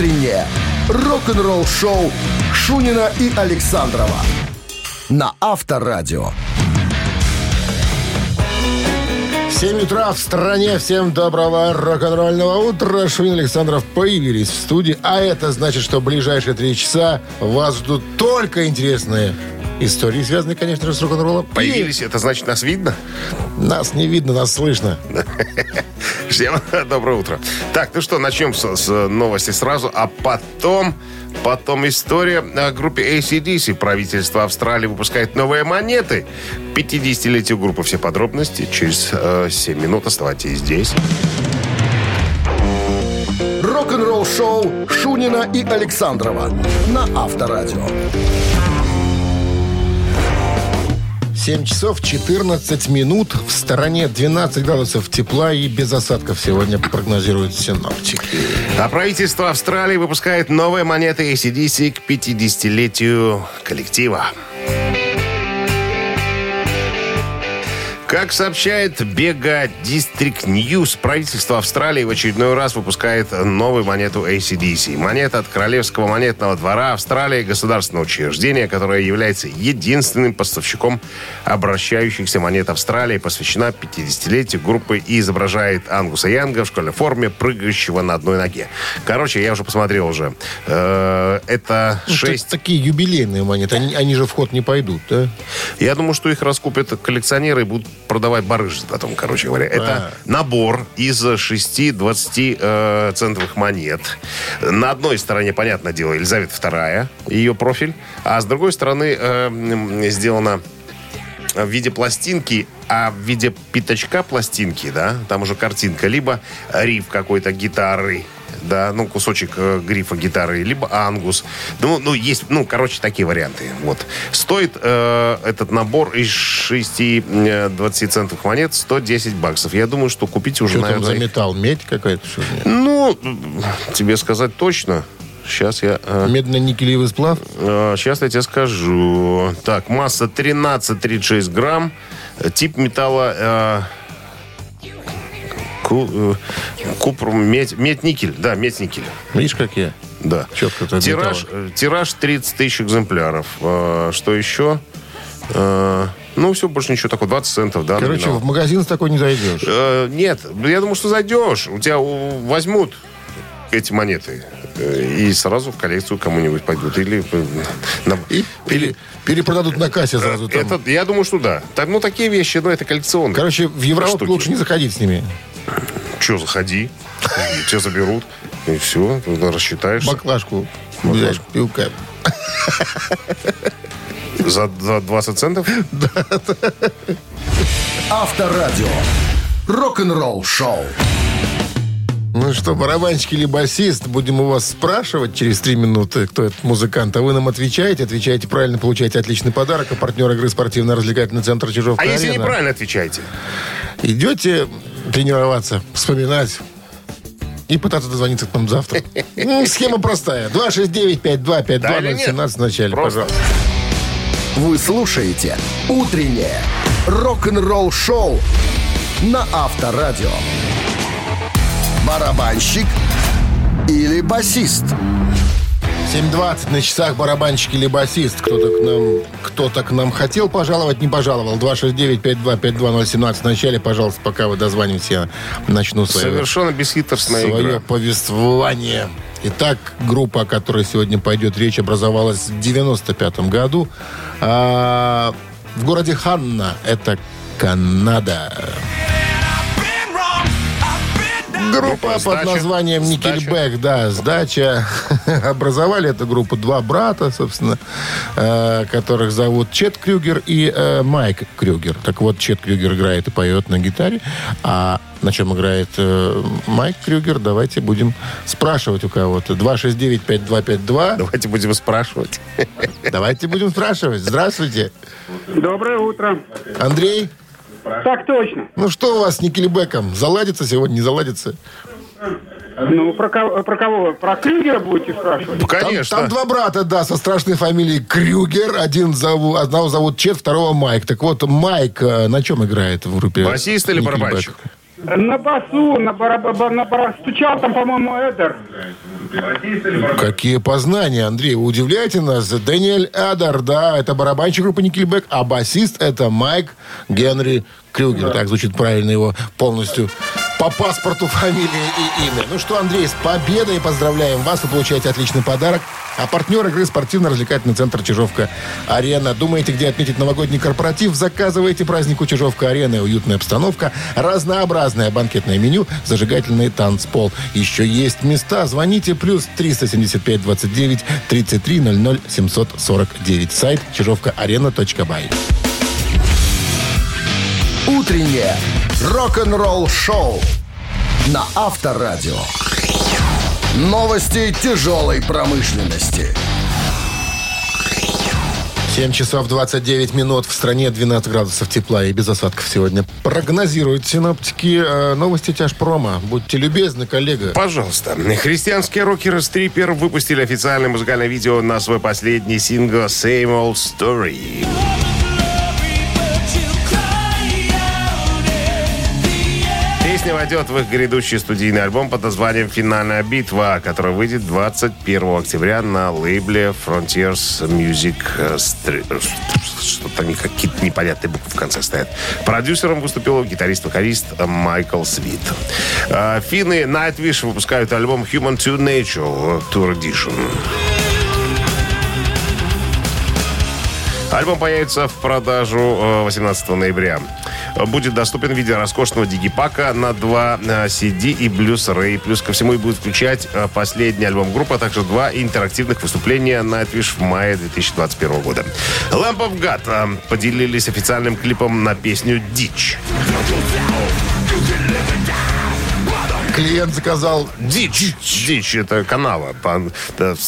утреннее рок-н-ролл-шоу Шунина и Александрова на Авторадио. 7 утра в стране. Всем доброго рок-н-ролльного утра. Шунин Александров появились в студии. А это значит, что в ближайшие три часа вас ждут только интересные истории, связанные, конечно же, с рок-н-роллом. Появились, это значит, нас видно? И нас не видно, нас слышно. Всем доброе утро. Так, ну что, начнем с, с новости сразу, а потом... Потом история о группе ACDC. Правительство Австралии выпускает новые монеты. 50-летию группы. Все подробности через э, 7 минут. Оставайтесь здесь. Рок-н-ролл-шоу Шунина и Александрова на Авторадио. 7 часов 14 минут. В стороне 12 градусов тепла и без осадков сегодня прогнозируют синоптики. А правительство Австралии выпускает новые монеты ACDC к 50-летию коллектива. Как сообщает Бега District News, правительство Австралии в очередной раз выпускает новую монету ACDC. Монета от Королевского монетного двора Австралии, государственного учреждения, которое является единственным поставщиком обращающихся монет Австралии, посвящена 50-летию группы и изображает Ангуса Янга в школьной форме, прыгающего на одной ноге. Короче, я уже посмотрел уже. Э, Это Ну, 6 так- такие юбилейные монеты. Они, они же в ход не пойдут, да? Я думаю, что их раскупят коллекционеры и будут продавать барыжи потом, короче говоря. Это набор из 6 20 э, центовых монет. На одной стороне, понятное дело, Елизавета II, ее профиль, а с другой стороны э, сделано в виде пластинки, а в виде пятачка пластинки, да, там уже картинка, либо риф какой-то гитары, да, ну, кусочек э, грифа гитары, либо ангус. Ну, ну, есть, ну, короче, такие варианты. Вот. Стоит э, этот набор из 6 э, 20 центов монет 110 баксов. Я думаю, что купить уже, Что наверное... за металл? Медь какая-то? Что? Ну, тебе сказать точно. Сейчас я... э, Медно-никелевый сплав? Сейчас я тебе скажу. Так, масса 13-36 грамм. Э, Тип металла... э, ку- э, Купр, медь, медь-никель. Да, медь-никель. Видишь, как я? Да. Четко это Тираж, э, тираж 30 тысяч экземпляров. Э, Что еще? Э, Ну, все, больше ничего такого. 20 центов, да, Короче, номинал. в магазин с такой не зайдешь. Э, Нет, я думаю, что зайдешь. У тебя возьмут эти монеты и сразу в коллекцию кому-нибудь пойдут. Или, на- И пере- перепродадут на кассе сразу там. Это, я думаю, что да. Так, ну, такие вещи, ну, это коллекционные. Короче, в Европу штуки. лучше не заходить с ними. Че, заходи. Тебя заберут. И все, рассчитаешься. Баклажку взять пивка. За, за 20 центов? Авторадио. Рок-н-ролл-шоу. Ну что, барабанщик или басист, будем у вас спрашивать через три минуты, кто этот музыкант. А вы нам отвечаете, отвечаете правильно, получаете отличный подарок. А партнер игры спортивно-развлекательный центр Чижовка А если неправильно отвечаете? Идете тренироваться, вспоминать и пытаться дозвониться к нам завтра. М, Схема простая. 269-5252-017 Да или нет? в начале, пожалуйста. Вы слушаете «Утреннее рок-н-ролл-шоу» на Авторадио. Барабанщик или басист? 7.20 на часах барабанщик или басист. Кто-то к нам, кто-то к нам хотел пожаловать, не пожаловал. 269-5252-017 в начале, пожалуйста, пока вы дозвонитесь, я начну свое, Совершенно бесхитростная свое игра. повествование. Итак, группа, о которой сегодня пойдет речь, образовалась в 95 году. А, в городе Ханна, это Канада. Группа под названием. Никельбэк, да, сдача. Образовали эту группу два брата, собственно, э, которых зовут Чет Крюгер и э, Майк Крюгер. Так вот, Чет Крюгер играет и поет на гитаре, а на чем играет э, Майк Крюгер, давайте будем спрашивать у кого-то. 269-5252. Давайте будем спрашивать. Давайте будем спрашивать. Здравствуйте. Доброе утро. Андрей, Так точно. ну что у вас с Никельбеком? Заладится сегодня, не заладится? Ну, про кого, про кого? Про Крюгера будете спрашивать? Ну, Там, Конечно. там два брата, да, со страшной фамилией Крюгер. Один зовут, одного зовут Чет, второго Майк. Так вот, Майк э, на чем играет в группе? Басист или барабанщик? На басу, на барабан, на барабан. Стучал там, по-моему, Эдер. Какие познания, Андрей, вы удивляете нас. Дэниэль Эдер, да, это барабанщик группы Никельбек, а басист это Майк Генри Крюгер. Так звучит правильно его полностью по паспорту, фамилия и имя. Ну что, Андрей, с победой поздравляем вас. Вы получаете отличный подарок. А партнер игры спортивно-развлекательный центр «Чижовка-Арена». Думаете, где отметить новогодний корпоратив? Заказывайте празднику «Чижовка-Арена». Уютная обстановка, разнообразное банкетное меню, зажигательный танцпол. Еще есть места. Звоните плюс 375 29 33 00 749. Сайт чижовкаарена.бай. Утреннее рок-н-ролл-шоу на Авторадио. Новости тяжелой промышленности. 7 часов 29 минут. В стране 12 градусов тепла и без осадков сегодня. Прогнозируют синоптики э, новости тяжпрома. Будьте любезны, коллега. Пожалуйста. Христианские рокеры Стрипер выпустили официальное музыкальное видео на свой последний сингл «Same Old Story». Песня войдет в их грядущий студийный альбом под названием «Финальная битва», который выйдет 21 октября на лейбле Frontiers Music. Что-то там какие-то непонятные буквы в конце стоят. Продюсером выступил гитарист-вокалист Майкл Свит. А, Финны Nightwish выпускают альбом Human to Nature Tour Edition. Альбом появится в продажу 18 ноября. Будет доступен в виде роскошного дигипака на два CD и Blu-ray. Плюс ко всему и будет включать последний альбом группы, а также два интерактивных выступления на Nightwish в мае 2021 года. Lamp of God поделились официальным клипом на песню «Дичь». Клиент заказал Дичь. Дичь. Это канава. По,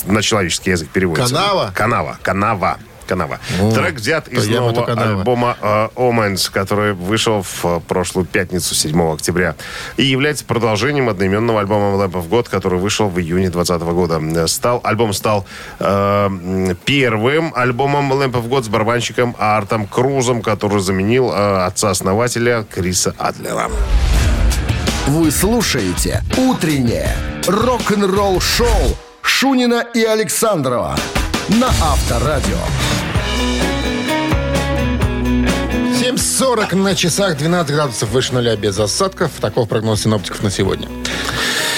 на человеческий язык переводится. Канава? Канава. Канава. Канава. О, Трек взят из нового альбома э, Omens, который вышел в э, прошлую пятницу, 7 октября, и является продолжением одноименного альбома Lamp of God, который вышел в июне 2020 года. Э, Стал, альбом стал э, первым альбомом Lamp of God с барабанщиком Артом Крузом, который заменил э, отца-основателя Криса Адлера. Вы слушаете «Утреннее рок-н-ролл-шоу» Шунина и Александрова на Авторадио. 7.40 на часах, 12 градусов выше нуля без осадков. Таков прогноз синоптиков на сегодня.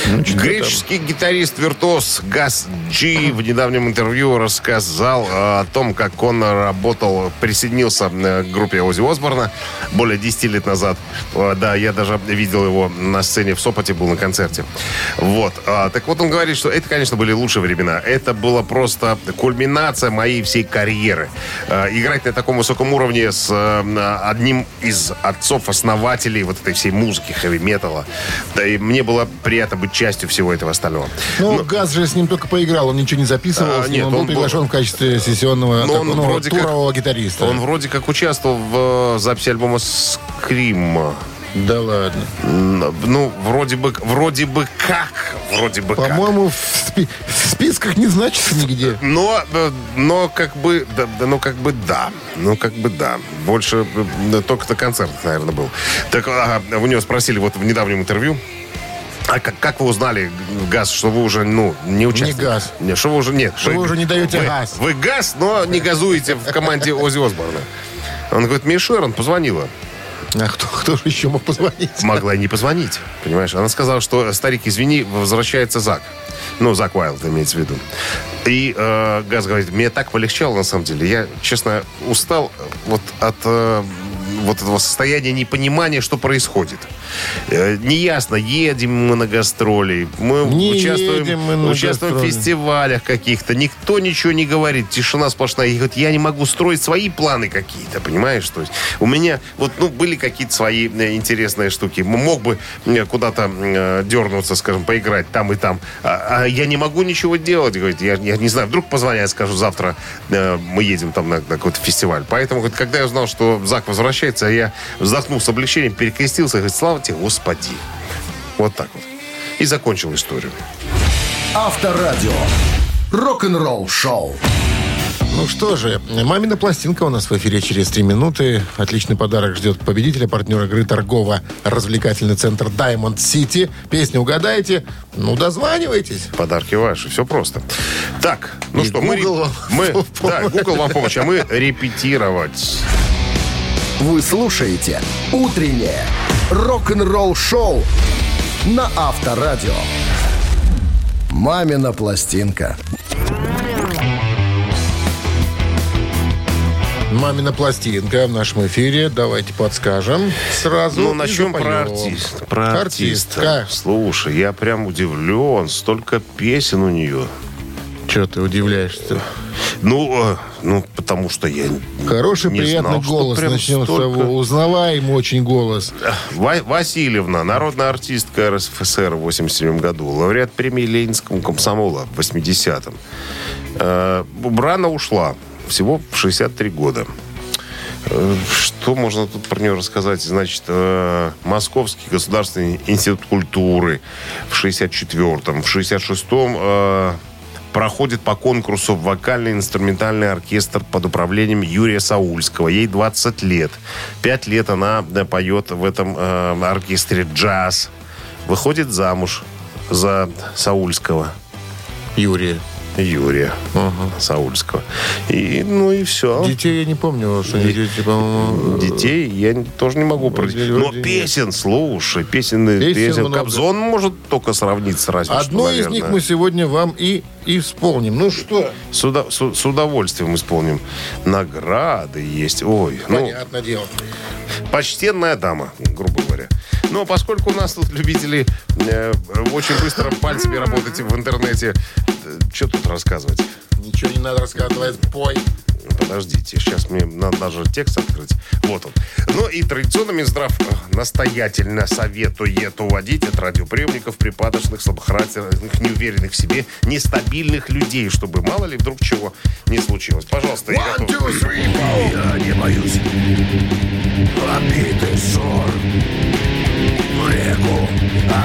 Ну, что там? Греческий гитарист-виртуоз Гас Джи в недавнем интервью рассказал э, о том, как он работал, присоединился э, к группе Ози Осборна более 10 лет назад. Э, Да, я даже видел его на сцене в Сопоте, был на концерте. Вот. А, Так вот, он говорит, что это, конечно, были лучшие времена. Это была просто кульминация моей всей карьеры. Играть на таком высоком уровне с одним из отцов-основателей вот этой всей музыки, хэви-металла. Да и мне было приятно быть частью всего этого остального. Ну, Газ же с ним только поиграл, он ничего не записывал, А, нет, он был он был- приглашен в качестве сессионного Но он так, ну, вроде как- турового гитариста. Он вроде как участвовал в э, записи альбома «Скрим». Да ладно. Ну, вроде бы, вроде бы как. Вроде бы как. По-моему, в, спи- в списках не значится нигде. Но, э, но как бы, да, ну как бы да, ну как бы да. Больше э, только на концертах, наверное, был. Так ага, у него спросили вот в недавнем интервью, а как, как вы узнали, Газ, что вы уже, ну, не участвуете? газ. Не, что вы уже, нет. Что вы уже не даете вы- газ. Вы газ, но не газуете в команде Ози Осборна. Он говорит, мне Шерон позвонила. А кто, кто же еще мог позвонить? Могла и не позвонить, понимаешь? Она сказала, что, старик, извини, возвращается Зак. Ну, Зак Уайлд имеется в виду. И э, Газ говорит, мне так полегчало, на самом деле. Я, честно, устал вот от э, вот этого состояния непонимания, что происходит. Э, неясно, едем мы на гастроли, мы Не участвуем, мы на участвуем в гастроли. фестивалях каких-то, никто ничего не говорит, тишина сплошная. И говорит, я не могу строить свои планы какие-то, понимаешь? То есть у меня вот, ну, были какие-то свои э, интересные штуки. Мог бы э, куда-то дернуться, скажем, поиграть там и там. А, а я не могу ничего делать, говорит. Я, я не знаю, вдруг позвонят, скажу, завтра э, мы едем там на, на какой-то фестиваль. Поэтому, говорит, когда я узнал, что Зак возвращается, я вздохнул с облегчением, перекрестился, говорит, слава тебе, Господи. Вот так вот. И закончил историю. Авторадио. Рок-н-ролл шоу. Ну что же, «Мамина пластинка» у нас в эфире через три минуты. Отличный подарок ждет победителя, партнер игры торгово-развлекательный центр Diamond City. Песню угадаете? Ну, дозванивайтесь. Подарки ваши, все просто. Так, ну И что, мы, Google вам мы да, Google вам помощь, а мы репетировать. Вы слушаете «Утреннее рок-н-ролл-шоу» на Авторадио. «Мамина пластинка». «Мамина пластинка» в нашем эфире. Давайте подскажем сразу. Ну, начнем про артиста. Про артиста. Артистка. Слушай, я прям удивлен. Столько песен у нее. Че ты удивляешься? Ну, э, ну, потому что я Хороший, не приятный знал, голос. Начнем столько. с того. Узнаваемый очень голос. Ва- Васильевна, народная артистка РСФСР в 87 году, лауреат премии Ленинского комсомола в 80-м. Э, Рано ушла, всего в 63 года. Э, Что можно тут про нее рассказать? Значит, э, Московский государственный институт культуры в 64-м, в 66-м э, проходит по конкурсу вокально-инструментальный оркестр под управлением Юрия Саульского. Ей 20 лет. Пять лет она поет в этом э, оркестре джаз. Выходит замуж за Саульского. Юрий. Юрия Саульского. И, ну и все. Детей я не помню, что они дети, по-моему... Детей я тоже не могу пройти. Вроде- Но песен, слушай, песен, Песен песен. много. Кобзон может только сравниться разве что, Одно из них мы сегодня вам и, и вспомним. Ну что? С, уда- с- с удовольствием исполним. Награды есть. Ой, ну, Понятное дело. почтенная дама, грубо говоря. Но поскольку у нас тут любители э, очень быстро пальцами работать в интернете, что тут рассказывать? Ничего не надо рассказывать. Пой. Подождите, сейчас мне надо даже текст открыть. Вот он. Ну и традиционно Минздрав э, настоятельно советует уводить от радиоприемников припадочных, слабохарактерных, неуверенных в себе, нестабильных людей, чтобы мало ли вдруг чего не случилось. Пожалуйста, я One, готов. two, three, four. Я не боюсь обиды ссор В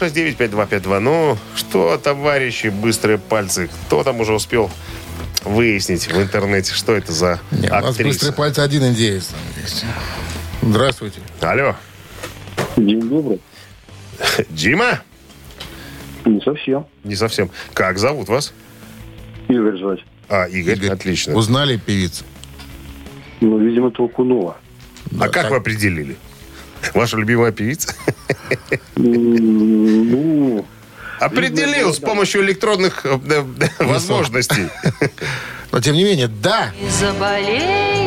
269-5252. Ну, что, товарищи, быстрые пальцы, кто там уже успел выяснить в интернете, что это за Не, у нас актриса? быстрые пальцы один индеец там есть. Здравствуйте. Алло, День добрый. Дима? Не совсем. Не совсем. Как зовут вас? Игорь звать. А, Игорь, Игорь, отлично. Узнали певицу? Ну, видимо, Толкунова. а как вы определили? Ваша любимая певица? Ну, Определил с помощью электронных э, э, возможностей. Но тем не менее, да. Заболеешь,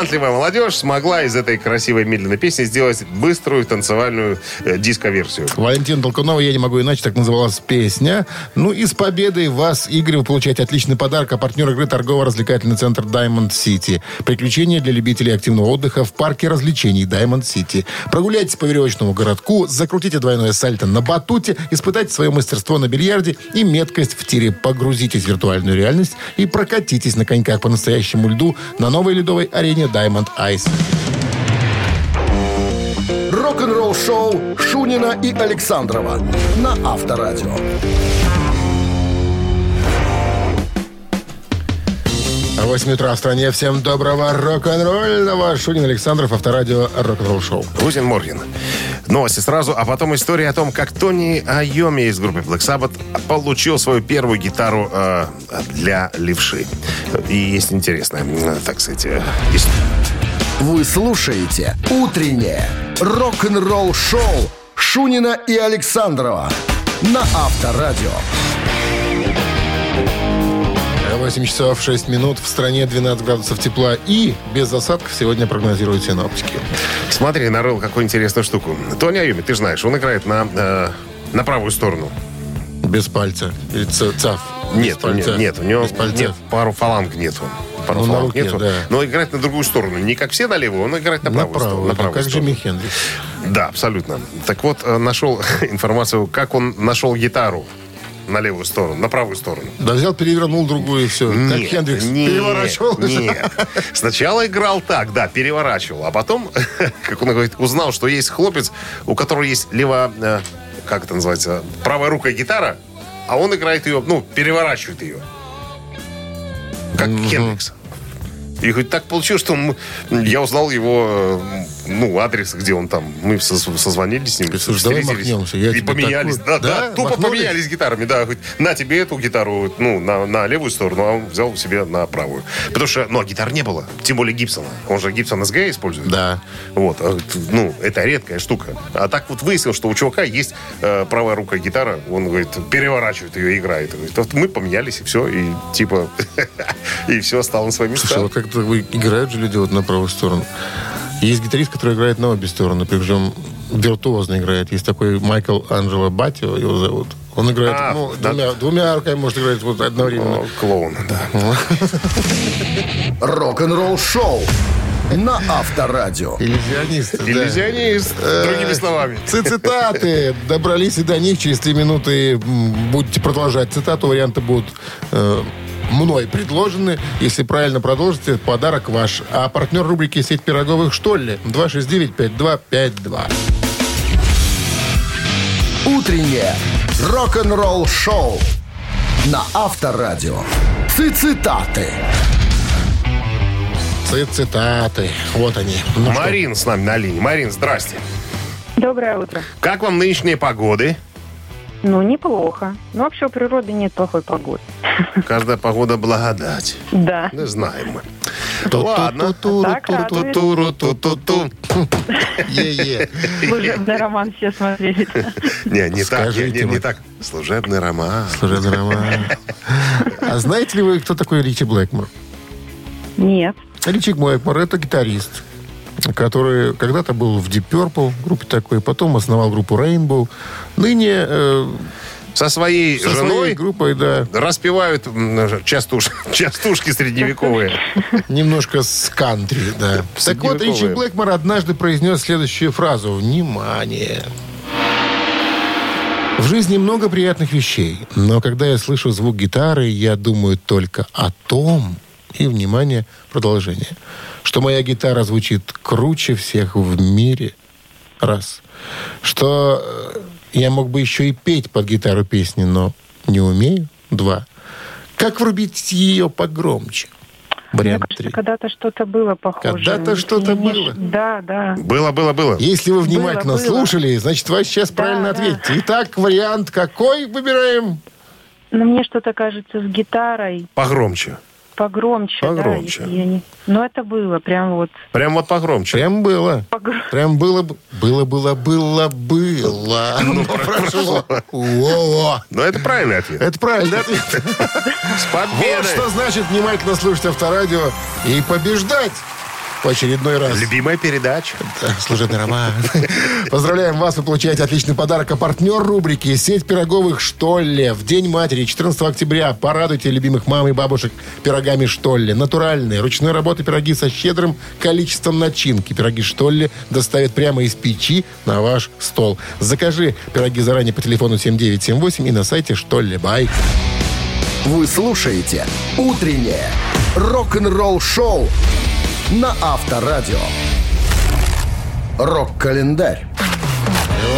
талантливая молодежь смогла из этой красивой медленной песни сделать быструю танцевальную э, диско-версию. Валентин Толкунова, я не могу иначе, так называлась песня. Ну и с победой вас, Игорь, вы получаете отличный подарок. А партнер игры торгово-развлекательный центр Diamond City. Приключения для любителей активного отдыха в парке развлечений Diamond City. Прогуляйтесь по веревочному городку, закрутите двойное сальто на батуте, испытайте свое мастерство на бильярде и меткость в тире. Погрузитесь в виртуальную реальность и прокатитесь на коньках по настоящему льду на новой ледовой арене Diamond Ice. Рок-н-ролл-шоу Шунина и Александрова на Авторадио. А 8 утра в стране. Всем доброго рок-н-ролльного. Шунин Александров, Авторадио, рок-н-ролл шоу. Гузин Морген. Новости сразу, а потом история о том, как Тони Айоми из группы Black Sabbath получил свою первую гитару э, для левши. И есть интересная, э, так сказать, э, история. Вы слушаете «Утреннее рок-н-ролл-шоу» Шунина и Александрова на Авторадио. 8 часов 6 минут. В стране 12 градусов тепла и без осадков сегодня прогнозируют синоптики. Смотри, нарыл какую интересную штуку. Тони Айоми, ты знаешь, он играет на, э, на правую сторону. Без пальца. И ц- цав. Нет, Без пальца. нет, у него нет, пару фаланг нету. Пару Ну, фаланг руке, нету. да. Но играет на другую сторону. Не как все на левую, он играет на На правую, сторону. правую. На правую как сторону. Джимми Хендрикс. Да, абсолютно. Так вот, э, нашел информацию, как он нашел гитару на левую сторону, на правую сторону. Да взял, перевернул другую и все. как Нет, Хендрикс нет, переворачивал. Нет. Сначала играл так, да, переворачивал. А потом, как он говорит, узнал, что есть хлопец, у которого есть лево... э, Как это называется? Правая рука гитара, а он играет ее, ну, переворачивает ее. Как Хендрикс. И хоть так получилось, что я узнал его, э, ну, адрес, где он там. Мы со- созвонились с ним. Слушай, давай махнемся, я и поменялись. такую- Да, да, Да? тупо Махнулись? поменялись гитарами. Да, хоть на тебе эту гитару, ну, на, на левую сторону, а он взял себе на правую. Потому что, ну, а гитар не было. Тем более Гибсона. Он же Гибсон СГ использует. Да. Вот, а, ну, это редкая штука. А так вот выяснил, что у чувака есть э, правая рука гитара, он, говорит, переворачивает ее и играет. Говорит, вот мы поменялись, и все, и типа, и все стало на свои места. Слушай, вот как-то играют же люди вот на правую сторону. Есть гитарист, который играет на обе стороны, причем виртуозно играет. Есть такой Майкл Анджело Батио, его зовут. Он играет А, ну, да. двумя, двумя руками, может играть вот одновременно. О, клоун, да. Рок-н-ролл-шоу на Авторадио. Иллюзионист. да. Иллюзионист, другими словами. Ци- Цитаты. Добрались и до них. Через три минуты будете продолжать цитату. Варианты будут э, мной предложены. Если правильно продолжите, подарок ваш. А партнер рубрики «Сеть пироговых» что ли? 269-5252. Утреннее рок-н-ролл-шоу на Авторадио. Цитаты. Ци- Цитаты. Вот они. Ну что, Марин с нами на линии. Марин, здрасте. Доброе утро. Как вам нынешние погоды? Ну, неплохо. Ну, вообще у природы нет плохой погоды. Каждая погода благодать. Да. Не знаем мы. Ту- Ладно. ту- ту- ту- ту- туру- ту- ту- ту. Е-е. Служебный роман все смотрели. Не, не так, не, так. Служебный роман. Служебный роман. А знаете ли вы, кто такой Ричи Блэкмор? Нет. Ричи Блэкмор – это гитарист, который когда-то был в Deep Purple, группе такой, потом основал группу Rainbow. Ныне э, Со своей со женой своей группой, да, распевают м, частуш- частушки средневековые. немножко с кантри, да. Так вот, Ричи. Блэкмор однажды произнес следующую фразу. Внимание! В жизни много приятных вещей, но когда я слышу звук гитары, я думаю только о том, и, внимание, продолжение, что моя гитара звучит круче всех в мире. Раз. Что э, я мог бы еще и петь под гитару песни, но не умею. Два. Как врубить ее погромче? Мне Вариант кажется, три. когда-то что-то было похоже. Когда-то что-то не- было. Да, да. Было, было, было. Если вы внимательно было. слушали, значит, вы сейчас правильно да. ответите. Итак, вариант какой выбираем? Но мне что-то кажется с гитарой Погромче. Погромче. Погромче. Да, я не... Но это было прям вот Прям вот погромче. Прям было. погромче. Прям было, бы- было, было, было, было. Ну, прошло. Но это правильный ответ. Это правильный ответ. С Вот победой. что значит внимательно слушать авторадио и побеждать в очередной раз. Любимая передача. Да, Служебный роман. Поздравляем вас, вы получаете отличный подарок. А партнер рубрики «Сеть пироговых Штолле». В День матери, 14 октября, порадуйте любимых мам и бабушек пирогами Штолле. Натуральные, ручной работы пироги со щедрым количеством начинки. Пироги Штолле доставят прямо из печи на ваш стол. Закажи пироги заранее по телефону 7978 и на сайте Штолле. Бай. Вы слушаете «Утреннее рок-н-ролл-шоу» на Авторадио. Рок-календарь.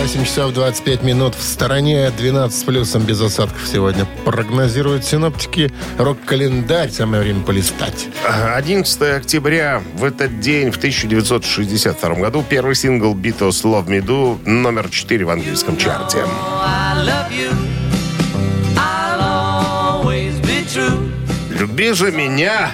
8 часов 25 минут. В стороне 12 с плюсом без осадков сегодня. Прогнозируют синоптики. Рок-календарь. Самое время полистать. 11 октября. В этот день, в 1962 году, первый сингл Beatles Love Me Do номер 4 в английском чарте. «Люби же меня!»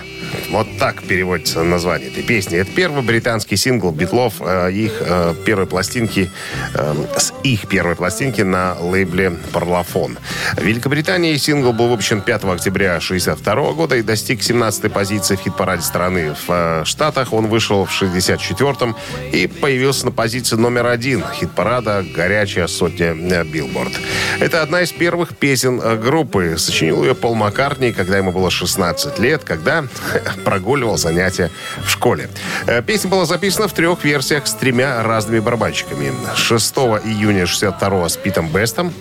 Вот так переводится название этой песни. Это первый британский сингл Битлов, э, их э, первой пластинки, э, с их первой пластинки на лейбле Parlophone. В Великобритании сингл был выпущен 5 октября 1962 года и достиг 17-й позиции в хит-параде страны. В Штатах он вышел в 64-м и появился на позиции номер один хит-парада «Горячая сотня Billboard». Это одна из первых песен группы. Сочинил ее Пол Маккартни, когда ему было 16 лет, когда прогуливал занятия в школе. Э, Песня была записана в трех версиях с тремя разными барабанщиками. 6 июня 62 с Питом Бестом.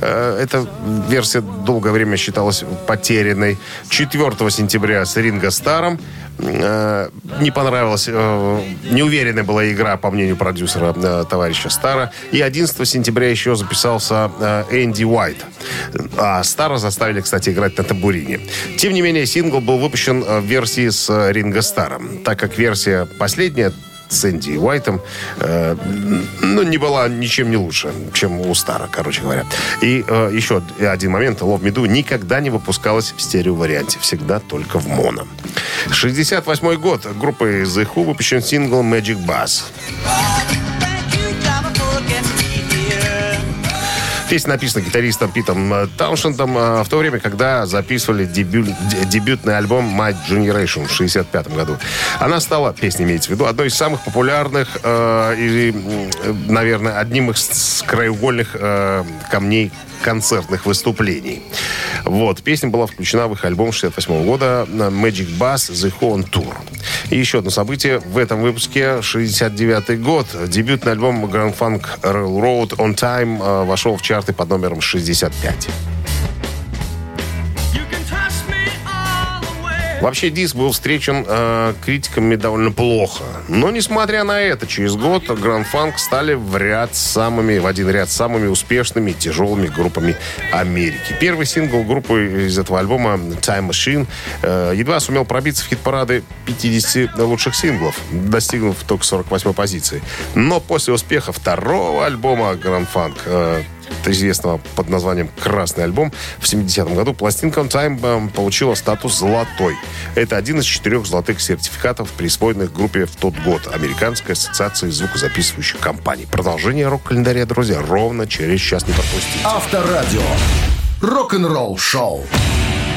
Э, Эта версия долгое время считалась потерянной. 4 сентября с Ринго Старом. Э, Не понравилась, неуверенная была игра, по мнению продюсера товарища Стара. И 11 сентября еще записался Энди Уайт. А Стара заставили, кстати, играть на табурине. Тем не менее, сингл был выпущен в версии с э, Ринго Старом, так как версия последняя с Энди Уайтом, э, ну, не была ничем не лучше, чем у Стара, короче говоря. И э, еще один момент. Love Do никогда не выпускалась в стерео-варианте. Всегда только в моно. 68 год. Группой The Who выпущен сингл Magic Bass. Песня написана гитаристом Питом э, Тауншендом э, в то время, когда записывали дебют, де- дебютный альбом My Generation в 65 году. Она стала, песня имеется в виду, одной из самых популярных э, и, э, наверное, одним из краеугольных э, камней концертных выступлений. Вот. Песня была включена в их альбом 68 года Magic Bass The Who on Tour. И еще одно событие в этом выпуске 69 год. Дебютный альбом Grand Funk Railroad On Time э, вошел в чарты под номером 65. Вообще диск был встречен э, критиками довольно плохо. Но, несмотря на это, через год Grand Funk стали в ряд самыми, в один ряд самыми успешными тяжелыми группами Америки. Первый сингл группы из этого альбома Time Machine э, едва сумел пробиться в хит-парады 50 лучших синглов, достигнув только 48 позиции. Но после успеха второго альбома Grand Funk э, известного под названием «Красный альбом» в 70-м году пластинка On Time получила статус «золотой». Это один из четырех золотых сертификатов, присвоенных группе в тот год Американской ассоциации звукозаписывающих компаний. Продолжение рок-календаря, друзья, ровно через час не пропустите. Авторадио. Рок-н-ролл шоу.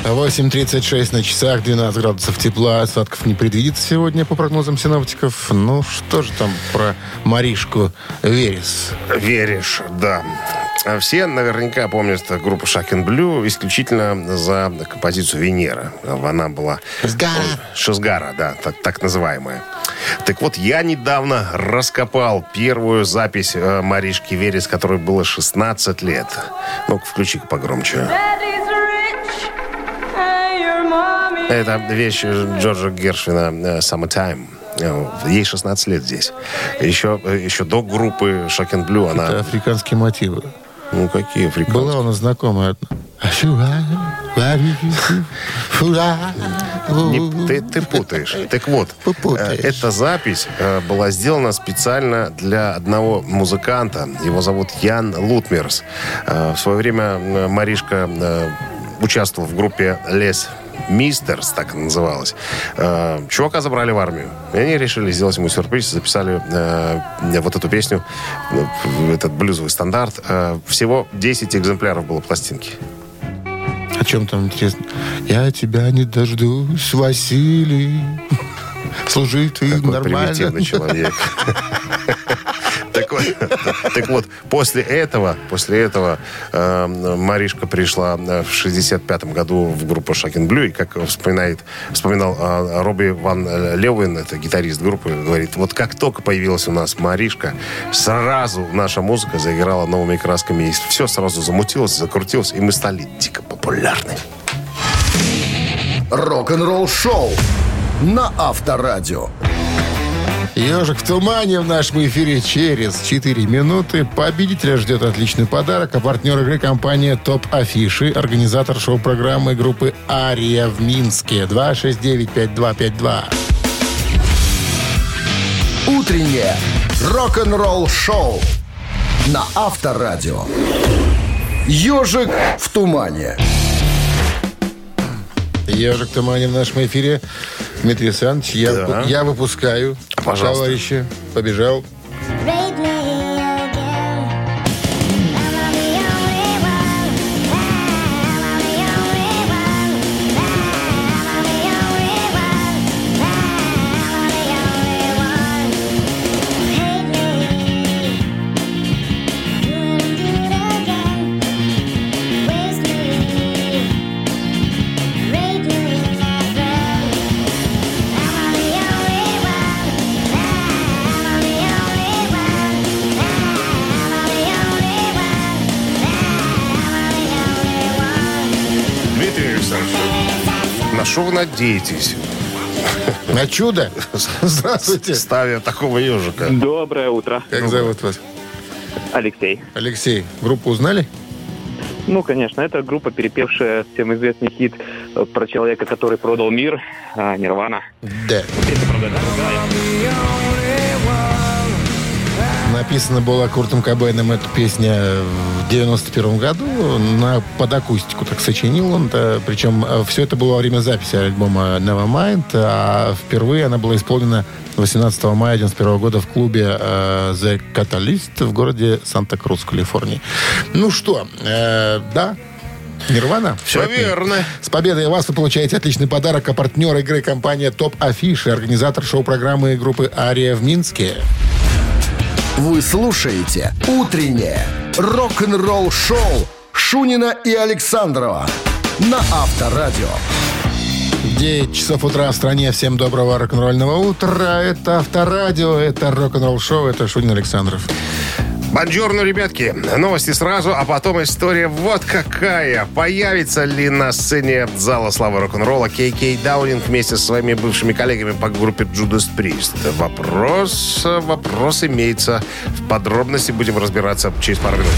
8.36 на часах, 12 градусов тепла. Осадков не предвидится сегодня, по прогнозам синоптиков. Ну, что же там про Маришку Верес? Веришь, да. А Все наверняка помнят группу Шакен Блю исключительно за композицию «Венера». Она была... Шизгара. Шизгара, да, так, так называемая. Так вот, я недавно раскопал первую запись э, Маришки Верес, которой было 16 лет. Ну-ка, включи-ка погромче. Это вещь Джорджа Гершвина э, «Summertime». Э, Ей 16 лет здесь. Еще, еще до группы Шакен Блю она... Это африканские мотивы. Ну, какие африканцы? Была у нас знакомая одна. Не- ты, ты путаешь. Так вот, Ты путаешь. э, эта запись э, была сделана специально для одного музыканта. Его зовут Ян Лутмерс. Э, В свое время э, Маришка э, участвовал в группе «Лес Мистерс», так она называлась. Э, Чувака забрали в армию. И они решили сделать ему сюрприз. Записали э, вот эту песню, э, этот блюзовый стандарт. Э, Всего 10 экземпляров было пластинки. О чем там интересно? Я тебя не дождусь, Василий. Служи ты Какой нормально. примитивный человек. Так вот, так вот, после этого, после этого э, Маришка пришла э, в 65 году в группу Шакен Блю, и как вспоминает, вспоминал э, Робби Ван Левин, это гитарист группы, говорит, вот как только появилась у нас Маришка, сразу наша музыка заиграла новыми красками, и все сразу замутилось, закрутилось, и мы стали дико популярны. Рок-н-ролл шоу на Авторадио. Ежик в тумане в нашем эфире через 4 минуты. Победителя ждет отличный подарок. А партнер игры компания ТОП Афиши, организатор шоу-программы группы Ария в Минске. 269-5252. Утреннее рок-н-ролл-шоу на Авторадио. Ежик в тумане. Ежик в тумане в нашем эфире. Дмитрий Александрович, я, Да. я выпускаю. Пожалуйста. Товарищи, побежал. На что вы надеетесь, На чудо. Здравствуйте. ставя такого ежика? Доброе утро, Как зовут вас? Алексей. Алексей, группу узнали? Ну, конечно, это группа, перепевшая всем известный хит э, про человека, который продал мир, а, Нирвана. Да. Песня, правда, другая. Написана была Куртом Кобейном эта песня в 91 году. На, под акустику так сочинил он. -то. Причем все это было во время записи альбома Nevermind. А впервые она была исполнена 18 мая 91 года в клубе э, The Catalyst в городе Санта-Крус, Калифорнии. Ну что, э, да, Нирвана? Все Правильно? верно. С победой вас вы получаете отличный подарок, а партнер игры компания Топ Афиши, организатор шоу-программы группы Ария в Минске. Вы слушаете «Утреннее рок-н-ролл-шоу» Шунина и Александрова на Авторадио. 9 часов утра в стране. Всем доброго рок-н-ролльного утра. Это Авторадио, это рок-н-ролл шоу, это Шунин Александров. Бонжорно, ребятки. Новости сразу, а потом история вот какая. Появится ли на сцене зала славы рок-н-ролла Кей Кей Даунинг вместе со своими бывшими коллегами по группе Judas Priest? Вопрос, вопрос имеется. В подробности будем разбираться через пару минут.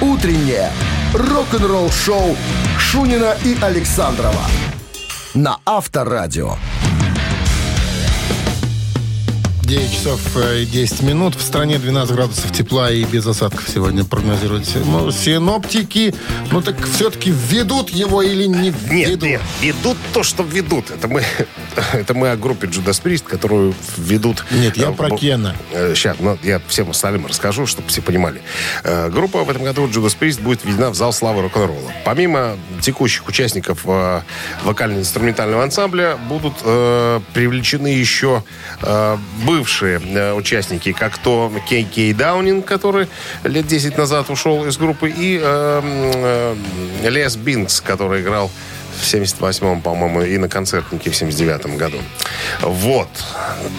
Утреннее рок-н-ролл-шоу Шунина и Александрова на Авторадио. 9 часов э, и 10 минут. В стране 12 градусов тепла и без осадков сегодня прогнозируют. Ну, синоптики, ну так все-таки введут его или не Нет, введут? нет, ведут то, что ведут. Это мы, это мы о группе Judas Priest, которую ведут... Нет, я э, про Кена. Э, Сейчас, ну, я всем остальным расскажу, чтобы все понимали. Э, Группа в этом году Judas Priest будет введена в зал славы рок-н-ролла. Помимо текущих участников э, вокально-инструментального ансамбля будут э, привлечены еще э, бывшие э, участники, как то Кей Кей Даунинг, который лет 10 назад ушел из группы, и э, э, Лес Бинкс, который играл в 78-м, по-моему, и на концертнике в 79-м году. Вот.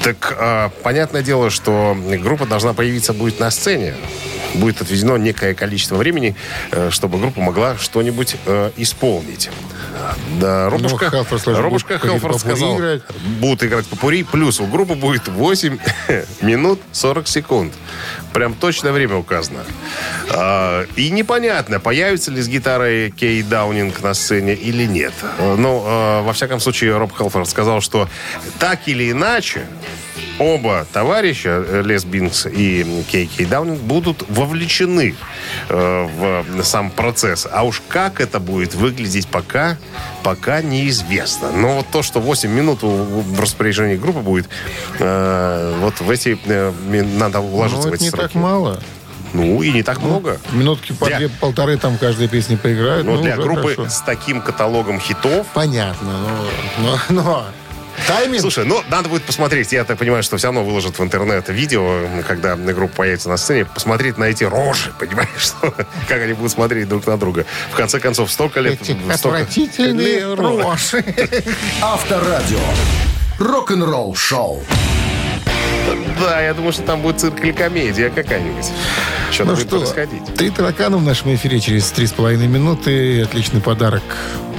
Так, э, понятное дело, что группа должна появиться будет на сцене. Будет отведено некое количество времени, э, чтобы группа могла что-нибудь э, исполнить. Да, Робушка, Хелфорд сказал, Робушка будут Хелфорд сказал, играть. будут играть попури, плюс у группы будет 8 минут 40 секунд. Прям точное время указано. А, И непонятно, появится ли с гитарой Кей Даунинг на сцене или нет. Ну, э, во всяком случае, Роб Хелфорд сказал, что так или иначе, оба товарища, э, Лес Бинкс и Кей Кей Даунинг, будут вовлечены э, в сам процесс. А уж как это будет выглядеть пока, пока неизвестно. Но вот то, что 8 минут в распоряжении группы будет, э, вот в эти... э, надо уложиться Ну, в эти не сроки. так мало. Ну, и не так много. Минутки по Для- две, полторы там каждой песни поиграют. Но ну, для группы хорошо. с таким каталогом хитов Понятно, но, но, но тайминг... Слушай, ну, надо будет посмотреть. Я так понимаю, что все равно выложат в интернет видео, когда группа появится на сцене, посмотреть на эти рожи, понимаешь, что, как они будут смотреть друг на друга. В конце концов, столько лет... эти столько- отвратительные рожи. Авторадио. Рок-н-ролл-шоу. Да, я думаю, что там будет цирк или комедия какая-нибудь. Что-то Ну будет что, происходить. три таракана в нашем эфире через три с половиной минуты. Отличный подарок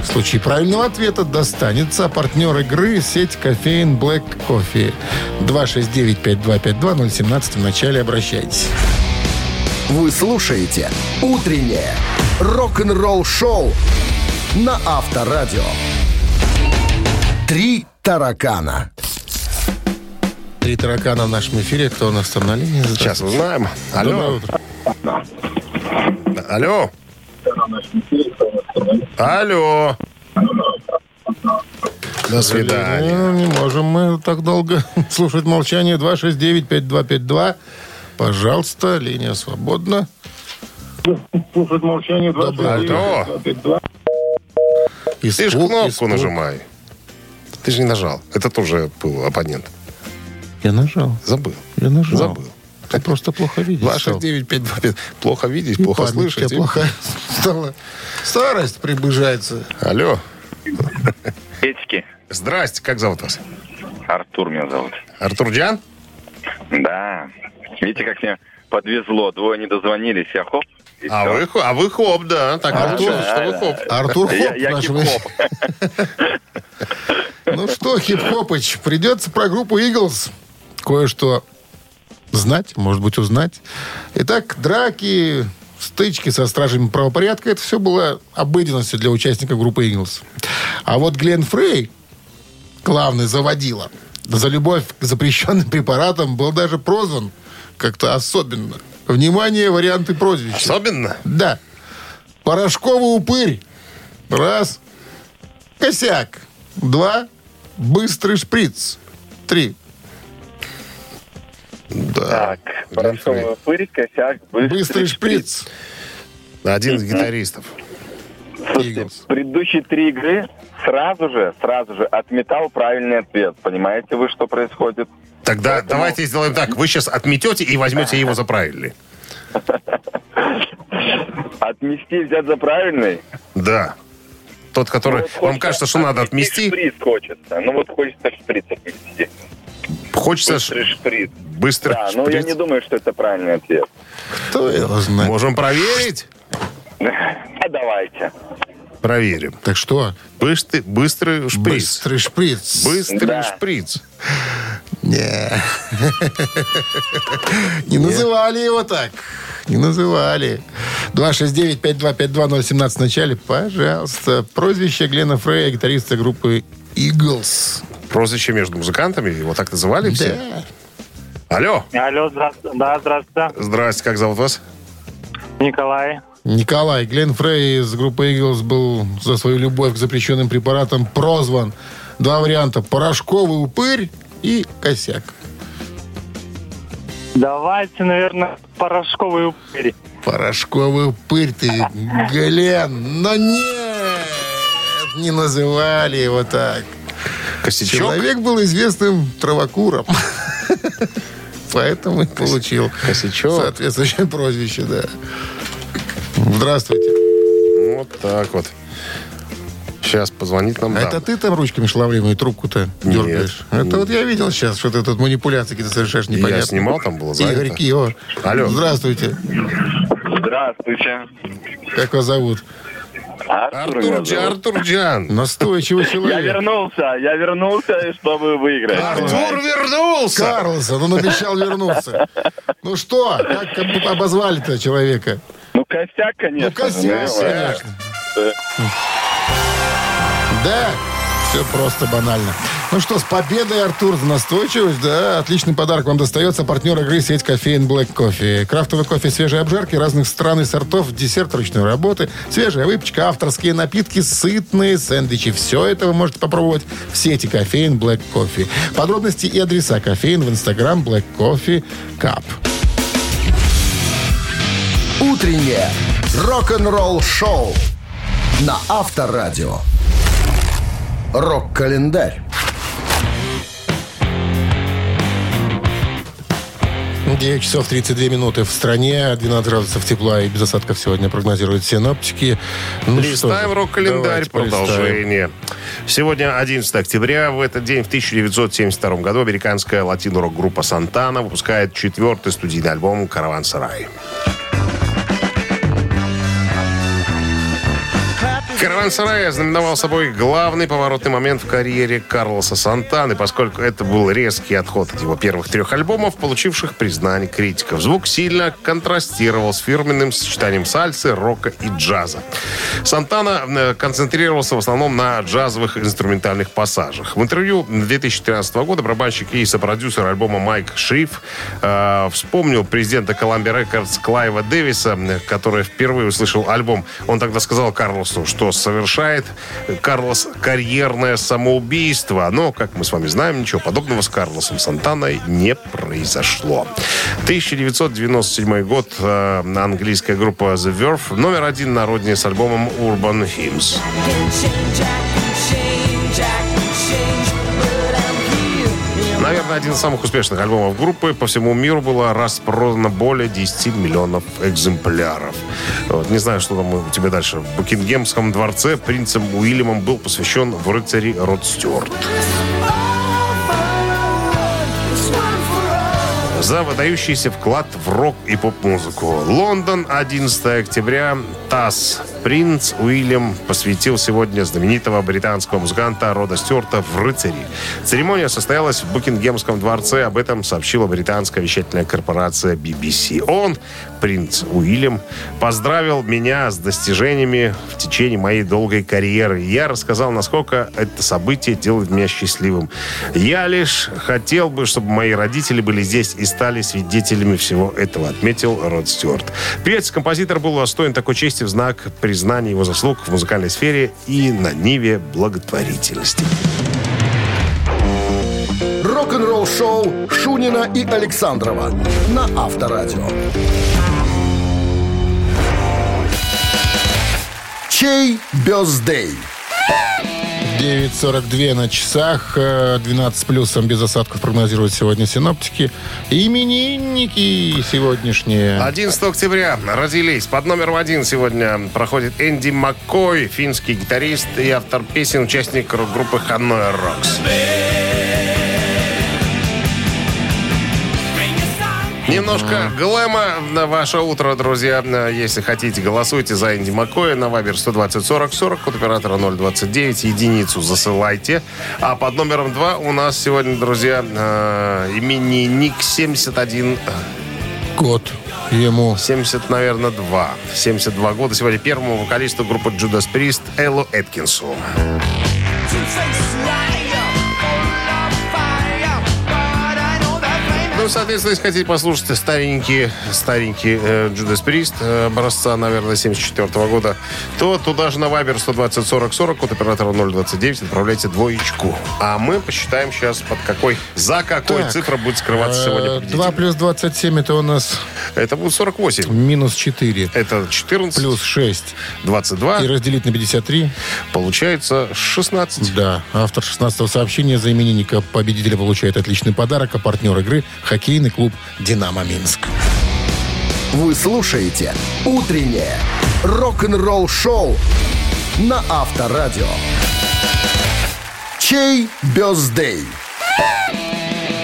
В случае правильного ответа достанется партнер игры сеть кофеин Black Coffee. 269-5252-017 в начале обращайтесь. Вы слушаете «Утреннее рок-н-ролл-шоу» на Авторадио. «Три таракана». Три таракана в нашем эфире. Кто у нас там на линии? Сейчас узнаем. Доброе Алло. утро. Алло. Алло. До свидания. Ну, не можем мы так долго слушать молчание. 269-5252. Пожалуйста, линия свободна. Слушать молчание. Алло. Ты же Испуг, кнопку испуг. нажимай. Ты же не нажал. Это тоже был оппонент. Я нажал. Забыл. Я нажал. Забыл. Ты просто плохо видишь. стал. 269-525. Плохо видеть, И плохо у слышать. тебя плохая стала. Старость приближается. Алло. Петьки. Здрасте, как зовут вас? Артур меня зовут. Артур Джан? Да. Видите, как мне подвезло. Двое не дозвонились. Я хоп. и А вы, а вы хоп, да. Так Артур, получилось, что вы да, хоп. Артур Я, Хоп я наш хип-хоп. Ну что, хип-хопыч, придется про группу Eagles кое-что знать, может быть, узнать. Итак, драки, стычки со стражами правопорядка, это все было обыденностью для участников группы Eagles. А вот Глен Фрей, главный заводила, за любовь к запрещенным препаратам был даже прозван как-то особенно. Внимание, варианты прозвища. Особенно? Да. Порошковый упырь. Раз. Косяк. Два. Быстрый шприц. Три. Да. Так, порошковый пырь, косяк, быстрый, Быстрый шприц. Один из гитаристов. Слушайте, Eagles. предыдущие три игры сразу же, сразу же отметал правильный ответ. Понимаете вы, что происходит? Тогда давайте сделаем так. Вы сейчас отметете и возьмете его за правильный. Отмести, взять за правильный? Да. Тот, который... Ну, вот Вам кажется, что надо отмести. Шприц хочется. Ну вот хочется шприц отмести. Хочется Быстрый шприц. Быстро Да, но я не думаю, что это правильный ответ. Кто его знает? Можем проверить? А давайте. Проверим. Так что? Быстрый, быстрый шприц. Быстрый шприц. Быстрый Да. шприц. Не. Не называли его так. Не называли. 269-5252-017 в начале. Пожалуйста. Прозвище Глена Фрея, гитариста группы Eagles. Прозвище между музыкантами, его так называли все? Алло. Алло, здравствуйте. Да, здравствуйте. Здрасте, как зовут вас? Николай. Николай Глен Фрей из группы Eagles был за свою любовь к запрещенным препаратам прозван. Два варианта. Порошковый упырь и косяк. Давайте, наверное, порошковый упырь. Порошковый упырь ты, Глен. Но нет, не называли его так. Косячок? Человек был известным травокуром. Поэтому и получил Косячок. соответствующее прозвище, да. Здравствуйте. Вот так вот. Сейчас позвонит нам. А это ты там ручками шаловливую трубку-то Нет. дергаешь? Это вот я видел сейчас, что ты тут манипуляции какие-то совершаешь непонятные. Я снимал, там было занято. Игорь Кио. Алло. Здравствуйте. Здравствуйте. Как вас зовут? Артур, Артур. Артур Джан. Настойчивый Я человек. вернулся, я вернулся, чтобы выиграть. Артур вернулся. Карлсон, он обещал вернуться. Ну что, как обозвали-то человека? Ну, косяк, конечно. Ну, косяк, же, конечно. Да, все просто банально. Ну что, с победой, Артур, за настойчивость, да, отличный подарок вам достается. Партнер игры сеть кофеин Black Coffee. Крафтовый кофе свежей обжарки разных стран и сортов, десерт ручной работы, свежая выпечка, авторские напитки, сытные сэндвичи. Все это вы можете попробовать в сети кофеин Black Coffee. Подробности и адреса кофеин в инстаграм Black Coffee Cup. Утреннее рок-н-ролл-шоу на Авторадио. Рок-календарь. 9 часов 32 минуты в стране, 12 градусов тепла и без осадков сегодня прогнозируют синоптики. Ну, Листаем рок-календарь, полистаем. продолжение. Сегодня 11 октября. В этот день, в 1972 году, американская латино-рок-группа «Сантана» выпускает четвертый студийный альбом «Караван Сарай». Караван-сарай ознаменовал собой главный поворотный момент в карьере Карлоса Сантаны, поскольку это был резкий отход от его первых трех альбомов, получивших признание критиков. Звук сильно контрастировал с фирменным сочетанием сальсы, рока и джаза. Сантана э, концентрировался в основном на джазовых инструментальных пассажах. В интервью 2013 года барабанщик и сопродюсер альбома Майк Шиф э, вспомнил президента Columbia Records Клайва Дэвиса, э, который впервые услышал альбом. Он тогда сказал Карлосу, что совершает Карлос карьерное самоубийство. Но, как мы с вами знаем, ничего подобного с Карлосом Сантаной не произошло. 1997 год. э, английская группа The Verve номер один на родине с альбомом Urban Hymns. Наверное, один из самых успешных альбомов группы. По всему миру было распродано более 10 миллионов экземпляров. Вот, не знаю, что там у тебя дальше. В Букингемском дворце принцем Уильямом был посвящен в рыцари Род Стюарт. за выдающийся вклад в рок и поп-музыку. Лондон, 11 октября. ТАСС. Принц Уильям посвятил сегодня знаменитого британского музыканта Рода Стюарта в рыцари. Церемония состоялась в Букингемском дворце. Об этом сообщила британская вещательная корпорация BBC. Он, принц Уильям, поздравил меня с достижениями в течение моей долгой карьеры. Я рассказал, насколько это событие делает меня счастливым. Я лишь хотел бы, чтобы мои родители были здесь и стали свидетелями всего этого, отметил Род Стюарт. Певец-композитор был удостоен такой чести в знак признания его заслуг в музыкальной сфере и на ниве благотворительности. Рок-н-ролл шоу Шунина и Александрова на Авторадио. Чей бездей? 9.42 на часах, э, 12 плюсом без осадков прогнозируют сегодня синоптики. Именинники сегодняшние. 11 октября родились. Под номером один сегодня проходит Энди Маккой, финский гитарист и автор песен, участник рок-группы Hanoi Rocks. Немножко глэма на ваше утро, друзья. Если хотите, голосуйте за Энди Маккоя на Вайбер 120 40 40, код оператора 029, единицу засылайте. А под номером 2 у нас сегодня, друзья, э, именинник 71 Год ему. 70, наверное, 2. 72 года сегодня первому вокалисту группы Judas Priest Эллу Эткинсу. Ну, соответственно, если хотите послушать старенький, старенький э, Judas Priest э, образца, наверное, 74 года, то туда же на Viber 120 40 40, код оператора 029, отправляйте двоечку. А мы посчитаем сейчас, под какой, за какой Так, цифра будет скрываться сегодня Э, победитель. 2 плюс 27 это у нас Это будет 48. минус 4. Это 14 Плюс 6. 22. И разделить на 53. Получается 16. Да. Автор 16-го сообщения за именинника победителя получает отличный подарок, а партнер игры – хоккейный клуб «Динамо Минск». Вы слушаете «Утреннее рок-н-ролл-шоу» на Авторадио. Чей бездей?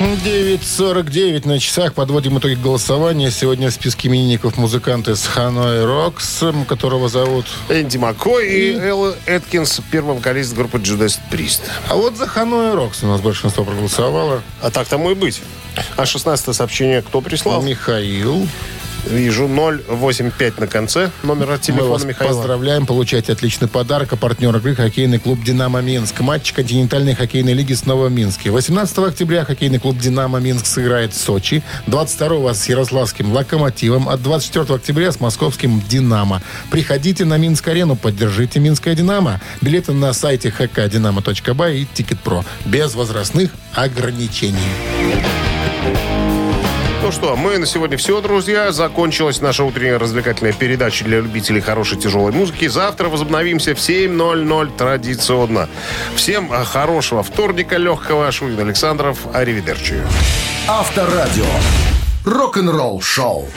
9.49 на часах. Подводим итоги голосования. Сегодня в списке именинников музыканты с Ханой Рокс, которого зовут... Энди Маккой и Элла Эткинс, первый вокалист группы Judas Priest. А вот за Ханой Рокс у нас большинство проголосовало. А так тому и быть. А 16 сообщение кто прислал? Михаил. Вижу 085 на конце номера Мы телефона вас Михаила. поздравляем. Получаете отличный подарок. А партнер игры хоккейный клуб «Динамо Минск». Матч континентальной хоккейной лиги снова в Минске. 18 октября хоккейный клуб «Динамо Минск» сыграет в Сочи. 22 с Ярославским «Локомотивом». А 24 октября с московским «Динамо». Приходите на Минск-арену, поддержите «Минское Динамо». Билеты на сайте hkdinamo.by и «Ticketpro». Без возрастных ограничений. Ну что, мы на сегодня все, друзья. Закончилась наша утренняя развлекательная передача для любителей хорошей тяжелой музыки. Завтра возобновимся в 7.00 традиционно. Всем а, хорошего вторника, легкого. Шунин Александров. Аривидерчи. Авторадио. Рок-н-ролл шоу.